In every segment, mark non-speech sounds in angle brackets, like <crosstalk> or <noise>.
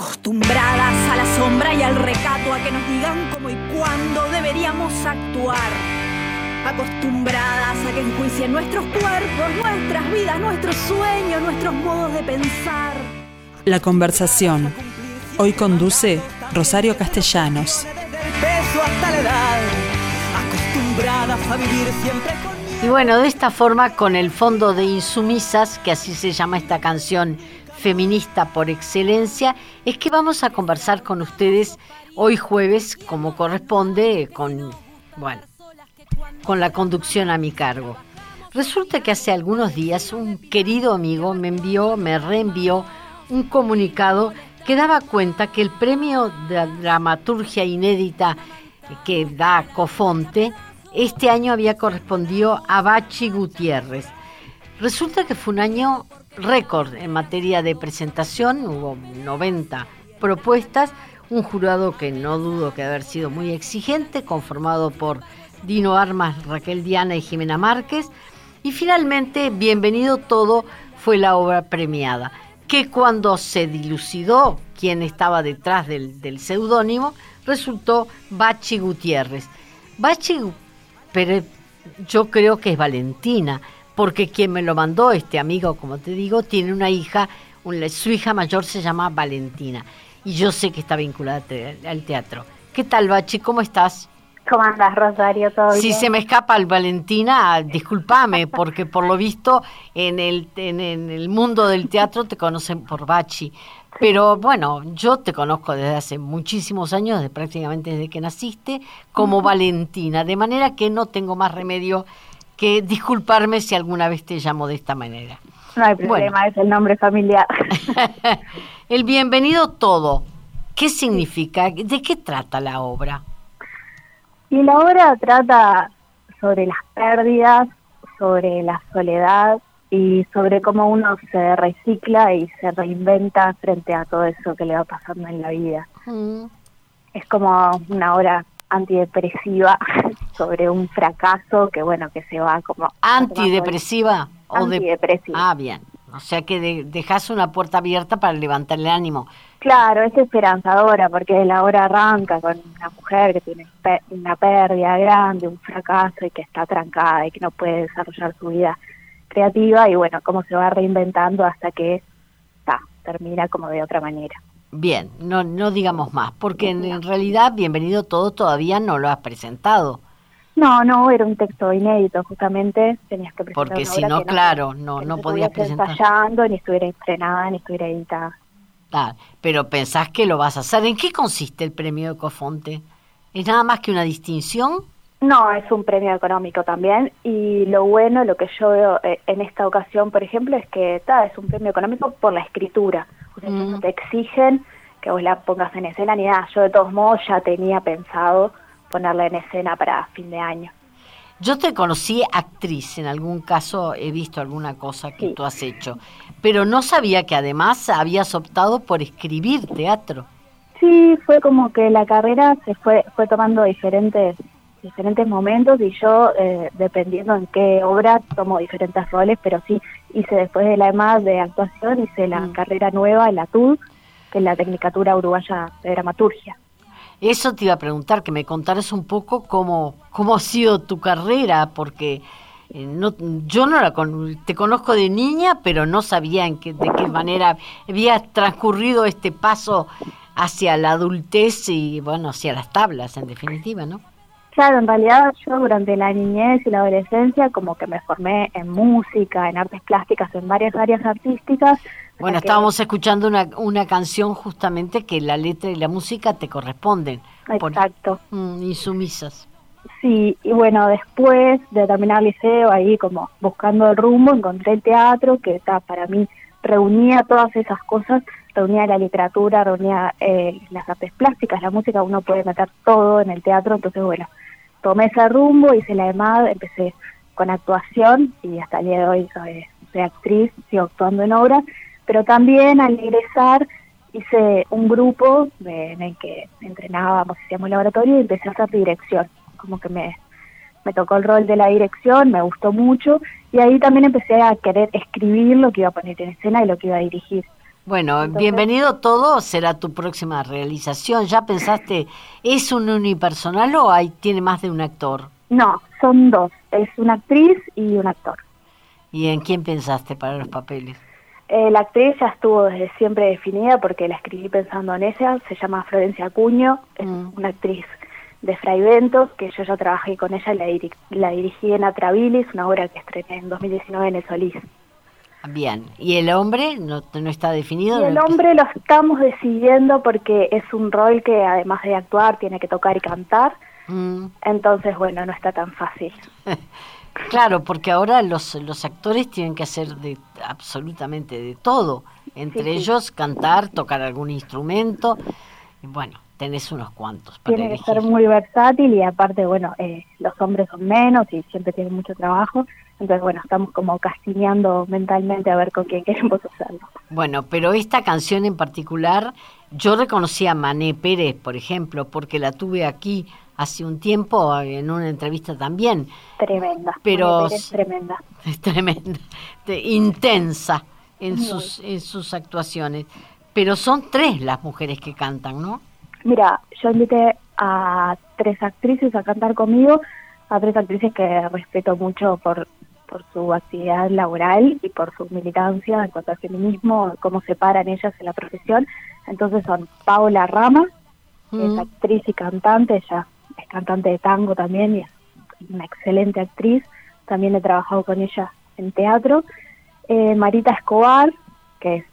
Acostumbradas a la sombra y al recato, a que nos digan cómo y cuándo deberíamos actuar. Acostumbradas a que enjuicien nuestros cuerpos, nuestras vidas, nuestros sueños, nuestros modos de pensar. La conversación. Hoy conduce Rosario Castellanos. Acostumbradas a vivir siempre y bueno, de esta forma, con el fondo de Insumisas, que así se llama esta canción feminista por excelencia, es que vamos a conversar con ustedes hoy jueves, como corresponde, con, bueno, con la conducción a mi cargo. Resulta que hace algunos días un querido amigo me envió, me reenvió un comunicado que daba cuenta que el premio de dramaturgia inédita que da Cofonte este año había correspondido a Bachi Gutiérrez. Resulta que fue un año récord en materia de presentación, hubo 90 propuestas, un jurado que no dudo que haber sido muy exigente, conformado por Dino Armas, Raquel Diana y Jimena Márquez, y finalmente Bienvenido Todo fue la obra premiada, que cuando se dilucidó quién estaba detrás del, seudónimo, resultó Bachi Gutiérrez. Bachi pero yo creo que es Valentina, porque quien me lo mandó, este amigo, como te digo, tiene una hija, su hija mayor se llama Valentina, y yo sé que está vinculada al teatro. ¿Qué tal, Bachi? ¿Cómo estás? ¿Cómo andas, Rosario? ¿Todo si se me escapa el Valentina, discúlpame, porque por lo visto en el, en el mundo del teatro te conocen por Bachi. Pero bueno, yo te conozco desde hace muchísimos años, de prácticamente desde que naciste, como Valentina, de manera que no tengo más remedio que disculparme si alguna vez te llamo de esta manera. No hay problema, es el nombre familiar. <laughs> el bienvenido todo, ¿qué significa? ¿De qué trata la obra? Y la obra trata sobre las pérdidas, sobre la soledad, y sobre cómo uno se recicla y se reinventa frente a todo eso que le va pasando en la vida. Mm. Es como una obra antidepresiva <laughs> sobre un fracaso que bueno que se va como antidepresiva o antidepresiva. ah bien o sea que dejas una puerta abierta para levantar el ánimo claro es esperanzadora porque la obra arranca con una mujer que tiene una pérdida grande un fracaso y que está trancada y que no puede desarrollar su vida creativa y bueno, cómo se va reinventando hasta que termina como de otra manera. Bien, no, no digamos más, porque en, realidad Bienvenido Todo todavía no lo has presentado. No, no, era un texto inédito, justamente tenías que presentar Porque si no, claro, no, no, podías presentar. ensayando, ni estuviera estrenada, ni estuviera editada. Ah, pero pensás que lo vas a hacer. ¿En qué consiste el premio de Cofonte? ¿Es nada más que una distinción? No, es un premio económico también y lo bueno, lo que yo veo eh, en esta ocasión, por ejemplo, es que es un premio económico por la escritura. No mm. te exigen que vos la pongas en escena ni nada. Yo de todos modos ya tenía pensado ponerla en escena para fin de año. Yo te conocí actriz, en algún caso he visto alguna cosa que tú has hecho, pero no sabía que además habías optado por escribir teatro. Sí, fue como que la carrera se fue, fue tomando diferentes diferentes momentos y yo, eh, dependiendo en qué obra, tomo diferentes roles, pero sí hice después de la EMA de actuación, hice la mm. carrera nueva en la TUD, que es la Tecnicatura Uruguaya de Dramaturgia. Eso te iba a preguntar, que me contaras un poco cómo, cómo ha sido tu carrera, porque eh, no, yo no la te conozco de niña, pero no sabía en qué, de qué manera había transcurrido este paso hacia la adultez y, bueno, hacia las tablas, en definitiva, ¿no? Claro, en realidad yo durante la niñez y la adolescencia como que me formé en música, en artes plásticas, en varias áreas artísticas. Bueno, estábamos escuchando una, una canción justamente que la letra y la música te corresponden. Exacto. Mm, insumisas. Sí, y bueno, después de terminar el liceo, ahí como buscando el rumbo, encontré el teatro, que está para mí reunía todas esas cosas, reunía la literatura, reunía eh, las artes plásticas, la música, uno puede meter todo en el teatro, entonces bueno, tomé ese rumbo, hice la EMAD, empecé con actuación y hasta el día de hoy soy, actriz, sigo actuando en obras, pero también al ingresar hice un grupo en el que entrenábamos, hacíamos laboratorio y empecé a hacer dirección, como que me, me tocó el rol de la dirección, me gustó mucho y ahí también empecé a querer escribir lo que iba a poner en escena y lo que iba a dirigir. Bueno, bienvenido todo, será tu próxima realización. ¿Ya pensaste, es un unipersonal o hay, tiene más de un actor? No, son dos, es una actriz y un actor. ¿Y en quién pensaste para los papeles? Eh, la actriz ya estuvo desde siempre definida porque la escribí pensando en ella, se llama Florencia Acuño, es mm. una actriz de Fray Ventos, que yo ya trabajé con ella y la, la dirigí en Atrabilis, una obra que estrené en 2019 en el Solís. Bien, ¿y el hombre no, no está definido? Y el hombre lo estamos decidiendo porque es un rol que además de actuar tiene que tocar y cantar, mm. entonces bueno, no está tan fácil. <laughs> claro, porque ahora los, los actores tienen que hacer de absolutamente de todo, entre ellos cantar, tocar algún instrumento, y bueno, tenés unos cuantos. Para Tiene que ser muy versátil y aparte, bueno, eh, los hombres son menos y siempre tienen mucho trabajo. Entonces, bueno, estamos como castineando mentalmente a ver con quién queremos hacerlo. Bueno, pero esta canción en particular, yo reconocí a Mané Pérez, por ejemplo, porque la tuve aquí hace un tiempo en una entrevista también. Tremenda. Pero es tremenda. <laughs> Es tremenda, intensa en sus en sus actuaciones. Pero son tres las mujeres que cantan, ¿no? Mira, yo invité a tres actrices a cantar conmigo, a tres actrices que respeto mucho por, por su actividad laboral y por su militancia en cuanto al feminismo, cómo se paran ellas en la profesión. Entonces son Paula Rama, que es mm. actriz y cantante, ella es cantante de tango también y es una excelente actriz. También he trabajado con ella en teatro. Eh, Marita Escobar, que es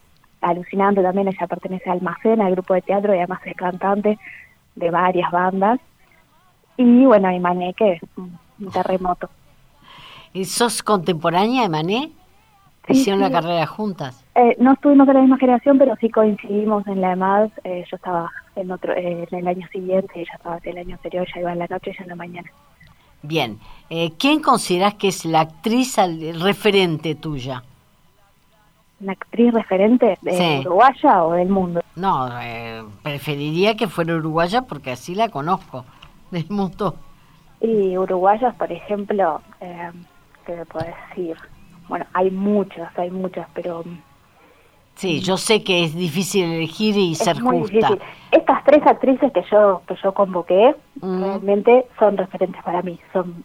alucinante también, ella pertenece a Almacén, al grupo de teatro y además es cantante de varias bandas. Y bueno, y Mané, que es un terremoto. ¿Y sos contemporánea de Mané? ¿Hicieron la carrera juntas? Eh, no estuvimos de la misma generación, pero sí coincidimos en la EMAD. Eh, yo estaba en otro eh, en el año siguiente, ella estaba el año anterior, ella iba en la noche y ella en la mañana. Bien. ¿Quién consideras que es la actriz referente tuya? una actriz referente de uruguaya o del mundo? No, eh, preferiría que fuera uruguaya porque así la conozco <laughs> del mundo. Y uruguayas, por ejemplo, ¿qué puedo decir? Bueno, hay muchas, hay muchas, pero... Sí, yo sé que es difícil elegir y ser justa. Estas tres actrices que yo que yo convoqué mm. realmente son referentes para mí, son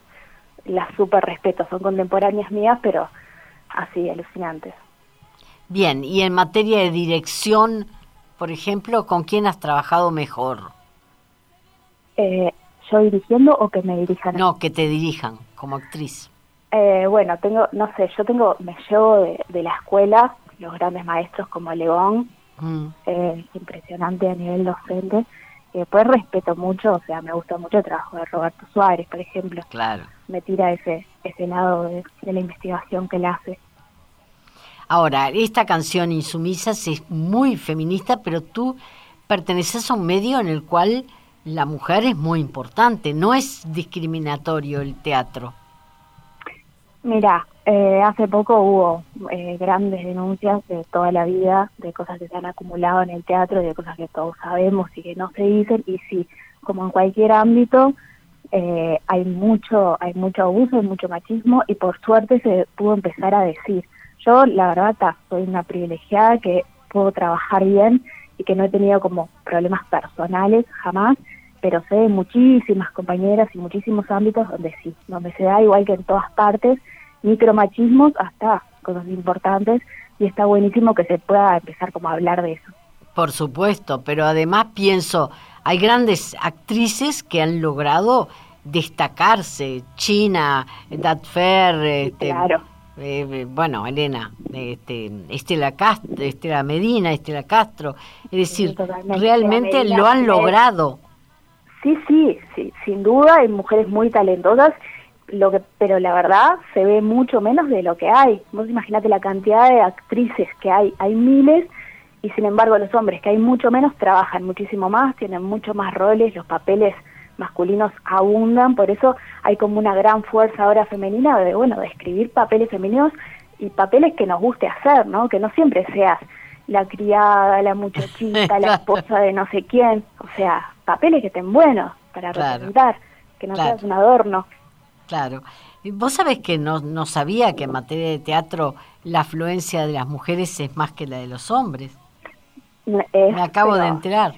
las super respeto, son contemporáneas mías, pero así alucinantes. Bien, y en materia de dirección, por ejemplo, ¿con quién has trabajado mejor? Eh, ¿Yo dirigiendo o que me dirijan? No, que te dirijan como actriz. Eh, bueno, tengo, no sé, yo tengo, me llevo de, la escuela los grandes maestros como León, mm. eh, impresionante a nivel docente. Y después respeto mucho, o sea, me gusta mucho el trabajo de Roberto Suárez, por ejemplo. Claro. Me tira ese, ese lado de, de la investigación que él hace. Ahora, esta canción Insumisas es muy feminista, pero tú perteneces a un medio en el cual la mujer es muy importante, no es discriminatorio el teatro. Mira, eh, hace poco hubo eh, grandes denuncias de toda la vida, de cosas que se han acumulado en el teatro, de cosas que todos sabemos y que no se dicen, y sí, como en cualquier ámbito, eh, hay mucho, hay mucho abuso, hay mucho machismo, y por suerte se pudo empezar a decir. Yo, la verdad, soy una privilegiada que puedo trabajar bien y que no he tenido como problemas personales jamás, pero sé de muchísimas compañeras y muchísimos ámbitos donde sí, donde se da igual que en todas partes, micromachismos hasta cosas importantes y está buenísimo que se pueda empezar como a hablar de eso. Por supuesto, pero además pienso, hay grandes actrices que han logrado destacarse, China, Datfer, este, claro. Eh, eh, bueno, Elena, este, Estela, Castro, Estela Medina, Estela Castro, es decir, realmente lo han logrado. Sí, sí, sí, sin duda hay mujeres muy talentosas, lo que, pero la verdad se ve mucho menos de lo que hay. Vos imaginate la cantidad de actrices que hay, hay miles, y sin embargo los hombres que hay mucho menos trabajan muchísimo más, tienen mucho más roles, los papeles masculinos abundan, por eso hay como una gran fuerza ahora femenina de, bueno, de escribir papeles femeninos y papeles que nos guste hacer, ¿no? Que no siempre seas la criada, la muchachita, la <laughs> esposa de no sé quién, o sea, papeles que estén buenos para representar, que no seas un adorno. Claro. Vos sabés que no, no sabía que en materia de teatro la afluencia de las mujeres es más que la de los hombres. Me acabo de enterar.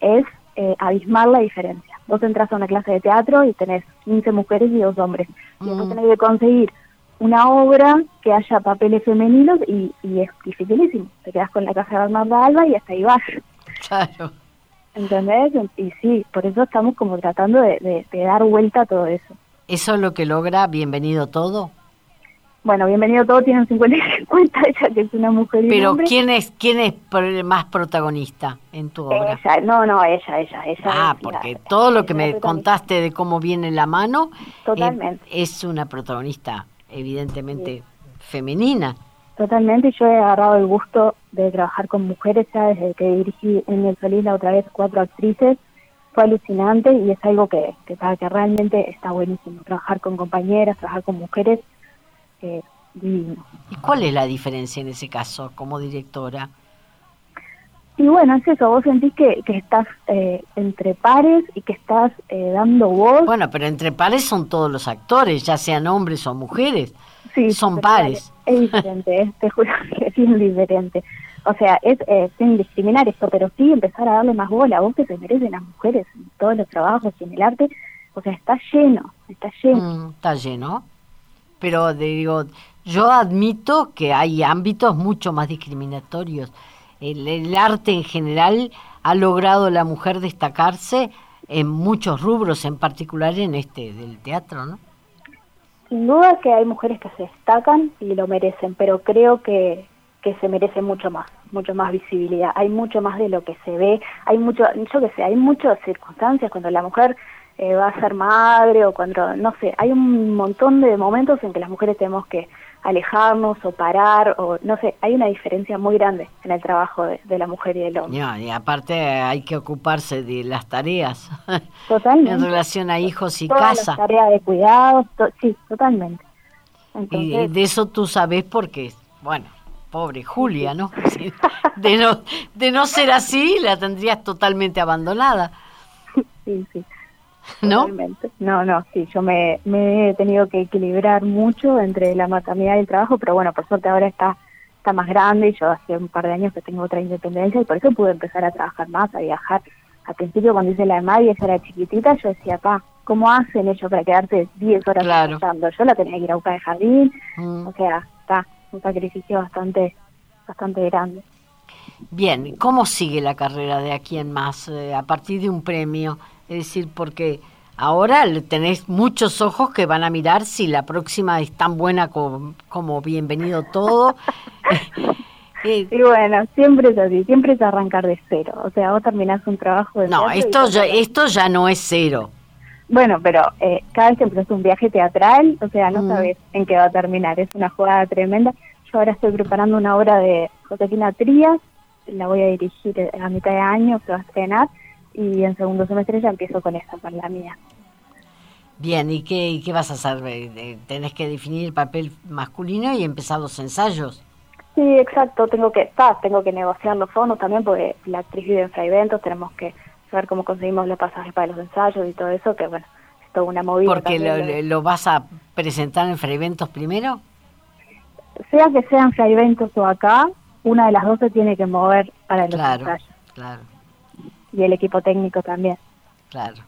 Es eh, abismar la diferencia. Vos entras a una clase de teatro y tenés 15 mujeres y dos hombres. Y después mm. tenés que conseguir una obra que haya papeles femeninos y, es dificilísimo. Te quedas con la casa de Bernarda Alba y hasta ahí vas. Claro. ¿Entendés? Y sí, por eso estamos como tratando de, de dar vuelta a todo eso. ¿Eso es lo que logra Bienvenido Todo? Bueno, bienvenido todos tienen 50 y 50, <laughs> ella que es una mujer y Pero ¿quién es quién es más protagonista en tu obra? Ella, no, no, ella, ella, ella. Ah, porque todo lo que me contaste de cómo viene la mano Totalmente. es una protagonista evidentemente femenina. Totalmente, yo he agarrado el gusto de trabajar con mujeres ya desde que dirigí en el Solís la otra vez cuatro actrices. Fue alucinante y es algo que, que, que realmente está buenísimo. Trabajar con compañeras, trabajar con mujeres ¿Y cuál es la diferencia en ese caso como directora? Y bueno, es eso, vos sentís que, que estás eh, entre pares y que estás eh, dando voz. Bueno, pero entre pares son todos los actores, ya sean hombres o mujeres. Sí, son pares. Es diferente, te juro <laughs> que es bien diferente. O sea, es eh, sin discriminar esto, pero sí empezar a darle más bola a vos que se merecen las mujeres en todos los trabajos y en el arte. O sea, está lleno, está lleno. Mm, está lleno pero digo, yo admito que hay ámbitos mucho más discriminatorios. El, arte en general ha logrado la mujer destacarse en muchos rubros, en particular en este del teatro, ¿no? Sin duda que hay mujeres que se destacan y lo merecen, pero creo que, que se merece mucho más, mucho más visibilidad. Hay mucho más de lo que se ve, hay mucho, yo que sé, hay muchas circunstancias cuando la mujer eh, va a ser madre o cuando, no sé, hay un montón de momentos en que las mujeres tenemos que alejarnos o parar o no sé, hay una diferencia muy grande en el trabajo de, la mujer y del hombre. y aparte hay que ocuparse de las tareas. <laughs> Totalmente. en relación a hijos y casa. Las tareas de cuidado, sí, totalmente. y de eso tú sabes porque, bueno, pobre Julia, ¿no? <laughs> De no, de no ser así, la tendrías totalmente abandonada. Sí, sí. ¿No? No, no, sí, yo me, he tenido que equilibrar mucho entre la maternidad y el trabajo, pero bueno, por suerte ahora está está más grande y yo hace un par de años que tengo otra independencia y por eso pude empezar a trabajar más, a viajar. Al principio cuando hice la de Mavi, ella era chiquitita, yo decía, pa, ¿cómo hacen ellos para quedarse 10 horas claro. Yo la tenía que ir a buscar de jardín, mm. o sea, está un sacrificio bastante, bastante grande. Bien, ¿cómo sigue la carrera de aquí en más eh, a partir de un premio? Es decir, porque ahora tenés muchos ojos que van a mirar si la próxima es tan buena como, bienvenido todo. <laughs> Y bueno, siempre es así, siempre es arrancar de cero. O sea, vos terminás un trabajo de No, esto ya, esto ya no es cero. Bueno, pero eh, cada vez que empezás un viaje teatral, o sea, no mm. sabes en qué va a terminar. Es una jugada tremenda. Yo ahora estoy preparando una obra de Josefina Trías, la voy a dirigir a mitad de año, se va a estrenar y en segundo semestre ya empiezo con esa, con la mía. Bien, ¿y qué, qué vas a hacer? ¿Tenés que definir el papel masculino y empezar los ensayos? Sí, exacto, tengo que tengo que negociar los fondos también porque la actriz vive en Fraiventos, tenemos que saber cómo conseguimos los pasajes para los ensayos y todo eso, que bueno, es toda una movida. ¿Porque lo, lo, vas a presentar en Fraiventos primero? Sea que sea en Fraiventos o acá, una de las dos se tiene que mover para los claro, ensayos. Claro, y el equipo técnico también. Claro,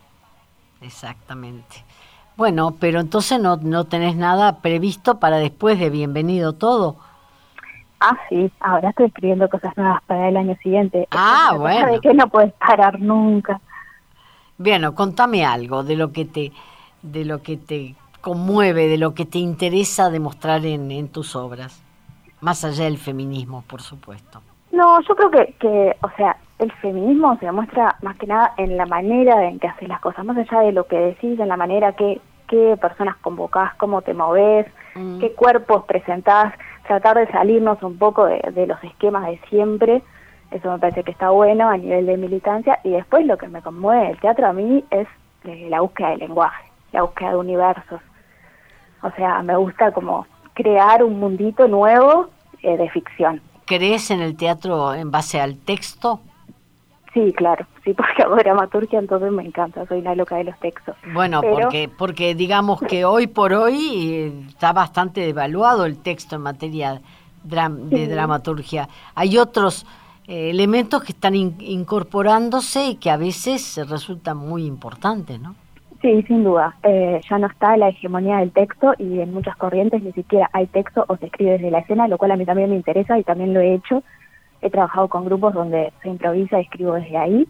exactamente. Bueno, pero entonces no, no tenés nada previsto para después de Bienvenido Todo. Ah, sí, ahora estoy escribiendo cosas nuevas para el año siguiente. Ah, bueno. De que no puedes parar nunca. Bueno, contame algo de lo que te, de lo que te conmueve, de lo que te interesa demostrar en, en tus obras, más allá del feminismo, por supuesto. No, yo creo que, que, o sea, el feminismo se demuestra más que nada en la manera en que haces las cosas, más allá de lo que decís, en la manera que qué personas convocás, cómo te moves, mm. qué cuerpos presentás, tratar de salirnos un poco de, los esquemas de siempre, eso me parece que está bueno a nivel de militancia, y después lo que me conmueve el teatro a mí es eh, la búsqueda del lenguaje, la búsqueda de universos, o sea, me gusta como crear un mundito nuevo eh, de ficción. ¿Crees en el teatro en base al texto? Sí, claro, sí, <laughs> porque hago dramaturgia, entonces me encanta, soy una loca de los textos. Bueno, porque, porque digamos que hoy por hoy eh, está bastante devaluado el texto en materia de dramaturgia. Hay otros elementos que están incorporándose y que a veces resultan muy importantes, ¿no? Sí, sin duda. Eh, ya no está la hegemonía del texto y en muchas corrientes ni siquiera hay texto o se escribe desde la escena, lo cual a mí también me interesa y también lo he hecho. He trabajado con grupos donde se improvisa y escribo desde ahí.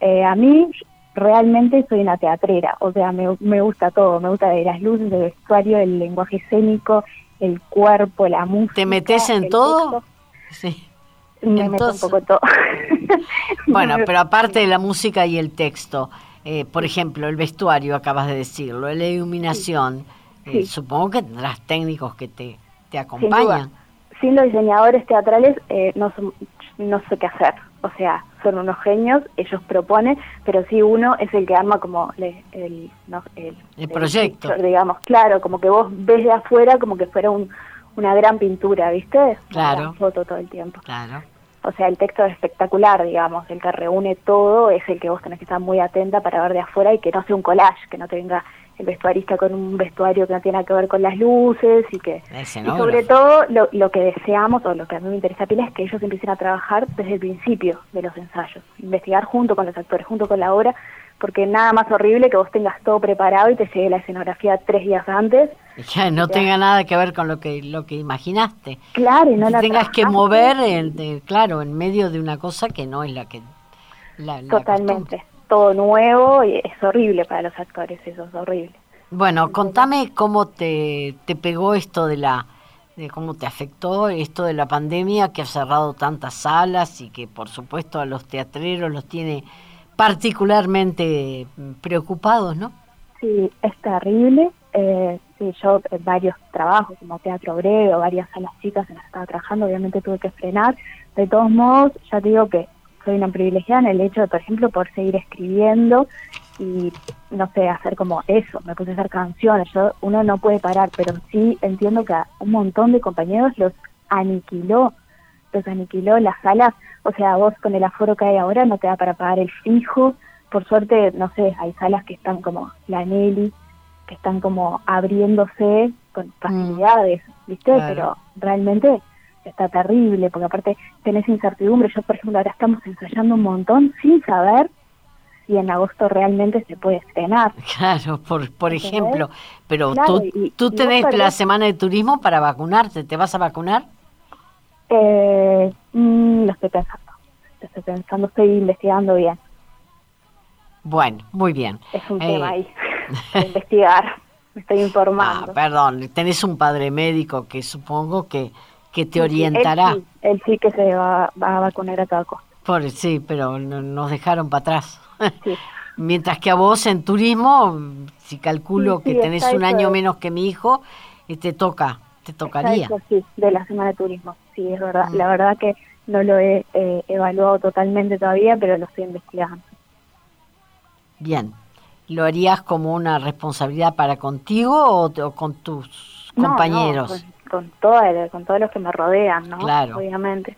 Eh, a mí realmente soy una teatrera, o sea, me, me gusta todo, me gusta de las luces, el vestuario, el lenguaje escénico, el cuerpo, la música. ¿Te metes en todo? Sí. Me meto un poco todo. <laughs> bueno, pero aparte de la música y el texto, eh, por ejemplo, el vestuario, acabas de decirlo, la iluminación, eh, supongo que tendrás técnicos que te, te acompañan. Sin, los diseñadores teatrales eh, no, no sé qué hacer, o sea, son unos genios, ellos proponen, pero sí uno es el que arma como el, el, el, proyecto. digamos, claro, como que vos ves de afuera como que fuera un, una gran pintura, ¿viste? Claro. foto todo el tiempo. Claro o sea, el texto es espectacular, digamos, el que reúne todo es el que vos tenés que estar muy atenta para ver de afuera y que no sea un collage, que no tenga el vestuarista con un vestuario que no tiene que ver con las luces y que... Y sobre todo lo, lo, que deseamos o lo que a mí me interesa pila es que ellos empiecen a trabajar desde el principio de los ensayos, investigar junto con los actores, junto con la obra, porque nada más horrible que vos tengas todo preparado y te llegue la escenografía tres días antes. Ya no tenga nada que ver con lo que lo que imaginaste. Claro, y no la tengas que mover, en, claro, en medio de una cosa que no es la que... La, Totalmente, todo nuevo y es horrible para los actores, eso es horrible. Bueno, contame cómo te, te pegó esto de la de cómo te afectó esto de la pandemia que ha cerrado tantas salas y que por supuesto a los teatreros los tiene particularmente preocupados, ¿no? Sí, es terrible. Eh, sí, yo en varios trabajos, como Teatro Obrero, varias salas chicas en las que estaba trabajando, obviamente tuve que frenar. De todos modos, ya te digo que soy una privilegiada en el hecho de, por ejemplo, por seguir escribiendo y, no sé, hacer como eso, me puse a hacer canciones. Yo, uno no puede parar, pero sí entiendo que a un montón de compañeros los aniquiló, los aniquiló las salas o sea, vos con el aforo que hay ahora no te da para pagar el fijo. Por suerte, no sé, hay salas que están como la Nelly, que están como abriéndose con mm. facilidades, ¿viste? Pero realmente está terrible, porque aparte tenés incertidumbre. Yo, por ejemplo, ahora estamos ensayando un montón sin saber si en agosto realmente se puede estrenar. <laughs> Claro, por, por ejemplo. Pero tú, tú tenés la semana de turismo para vacunarte. ¿Te vas a vacunar? Eh, mm, lo estoy pensando. Lo estoy pensando, estoy investigando bien. Bueno, muy bien. Es un tema ahí, <laughs> investigar. Me estoy informando. Ah, perdón, tenés un padre médico que supongo que, que te orientará. Él sí, que se va, a vacunar a cada cosa. Por, sí, pero nos dejaron para atrás. <laughs> Mientras que a vos en turismo, si calculo que tenés un año menos que mi hijo, eh, te toca te tocaría. sí, de la Semana de Turismo, sí, es verdad. Mm. La verdad que no lo he eh, evaluado totalmente todavía, pero lo estoy investigando. Bien. ¿Lo harías como una responsabilidad para contigo o, con tus compañeros? con, con, con todos los que me rodean, ¿no? Claro. Obviamente.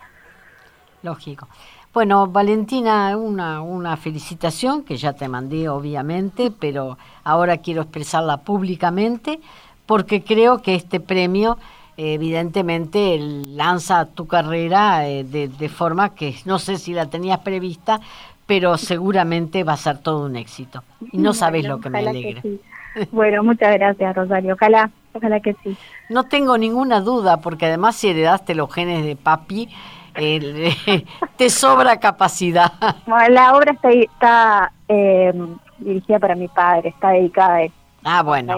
Lógico. Bueno, Valentina, una, una felicitación que ya te mandé, obviamente, pero ahora quiero expresarla públicamente porque creo que este premio evidentemente lanza tu carrera eh, de, forma que no sé si la tenías prevista, pero seguramente va a ser todo un éxito. Y no <laughs> sabes lo que me alegra. Bueno, muchas gracias, Rosario. Ojalá, ojalá que sí. No tengo ninguna duda, porque además si heredaste los genes de papi, <laughs> te sobra capacidad. la obra está, está eh, dirigida para mi padre, está dedicada a él. Ah, bueno.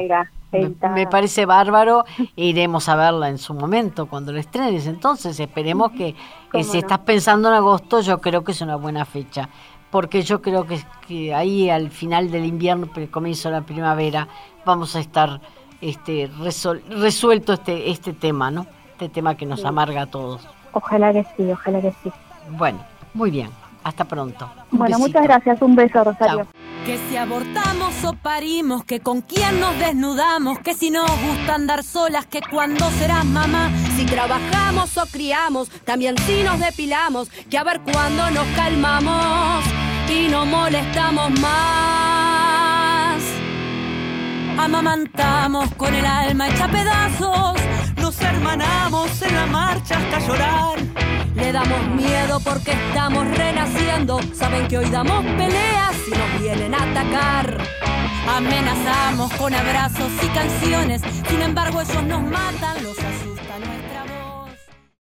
Me, parece bárbaro e iremos a verla en su momento cuando la estrenes. Entonces esperemos que, si estás pensando en agosto, yo creo que es una buena fecha. Porque yo creo que, ahí al final del invierno, comienzo de la primavera, vamos a estar este, resuelto este, este tema, ¿no? Este tema que nos amarga a todos. Ojalá que sí, ojalá que sí. Bueno, muy bien. Hasta pronto. bueno, muchas gracias. Un beso, Rosario. Que si abortamos o parimos, que con quién nos desnudamos, que si nos gusta andar solas, que cuando serás mamá, si trabajamos o criamos, también si nos depilamos, que a ver cuándo nos calmamos y no molestamos más. Amamantamos con el alma hecha pedazos, hermanamos en la marcha hasta llorar Le damos miedo porque estamos renaciendo. Saben que hoy damos peleas y nos vienen a atacar. Amenazamos con abrazos y canciones. Sin embargo, ellos nos matan, los asusta nuestra voz.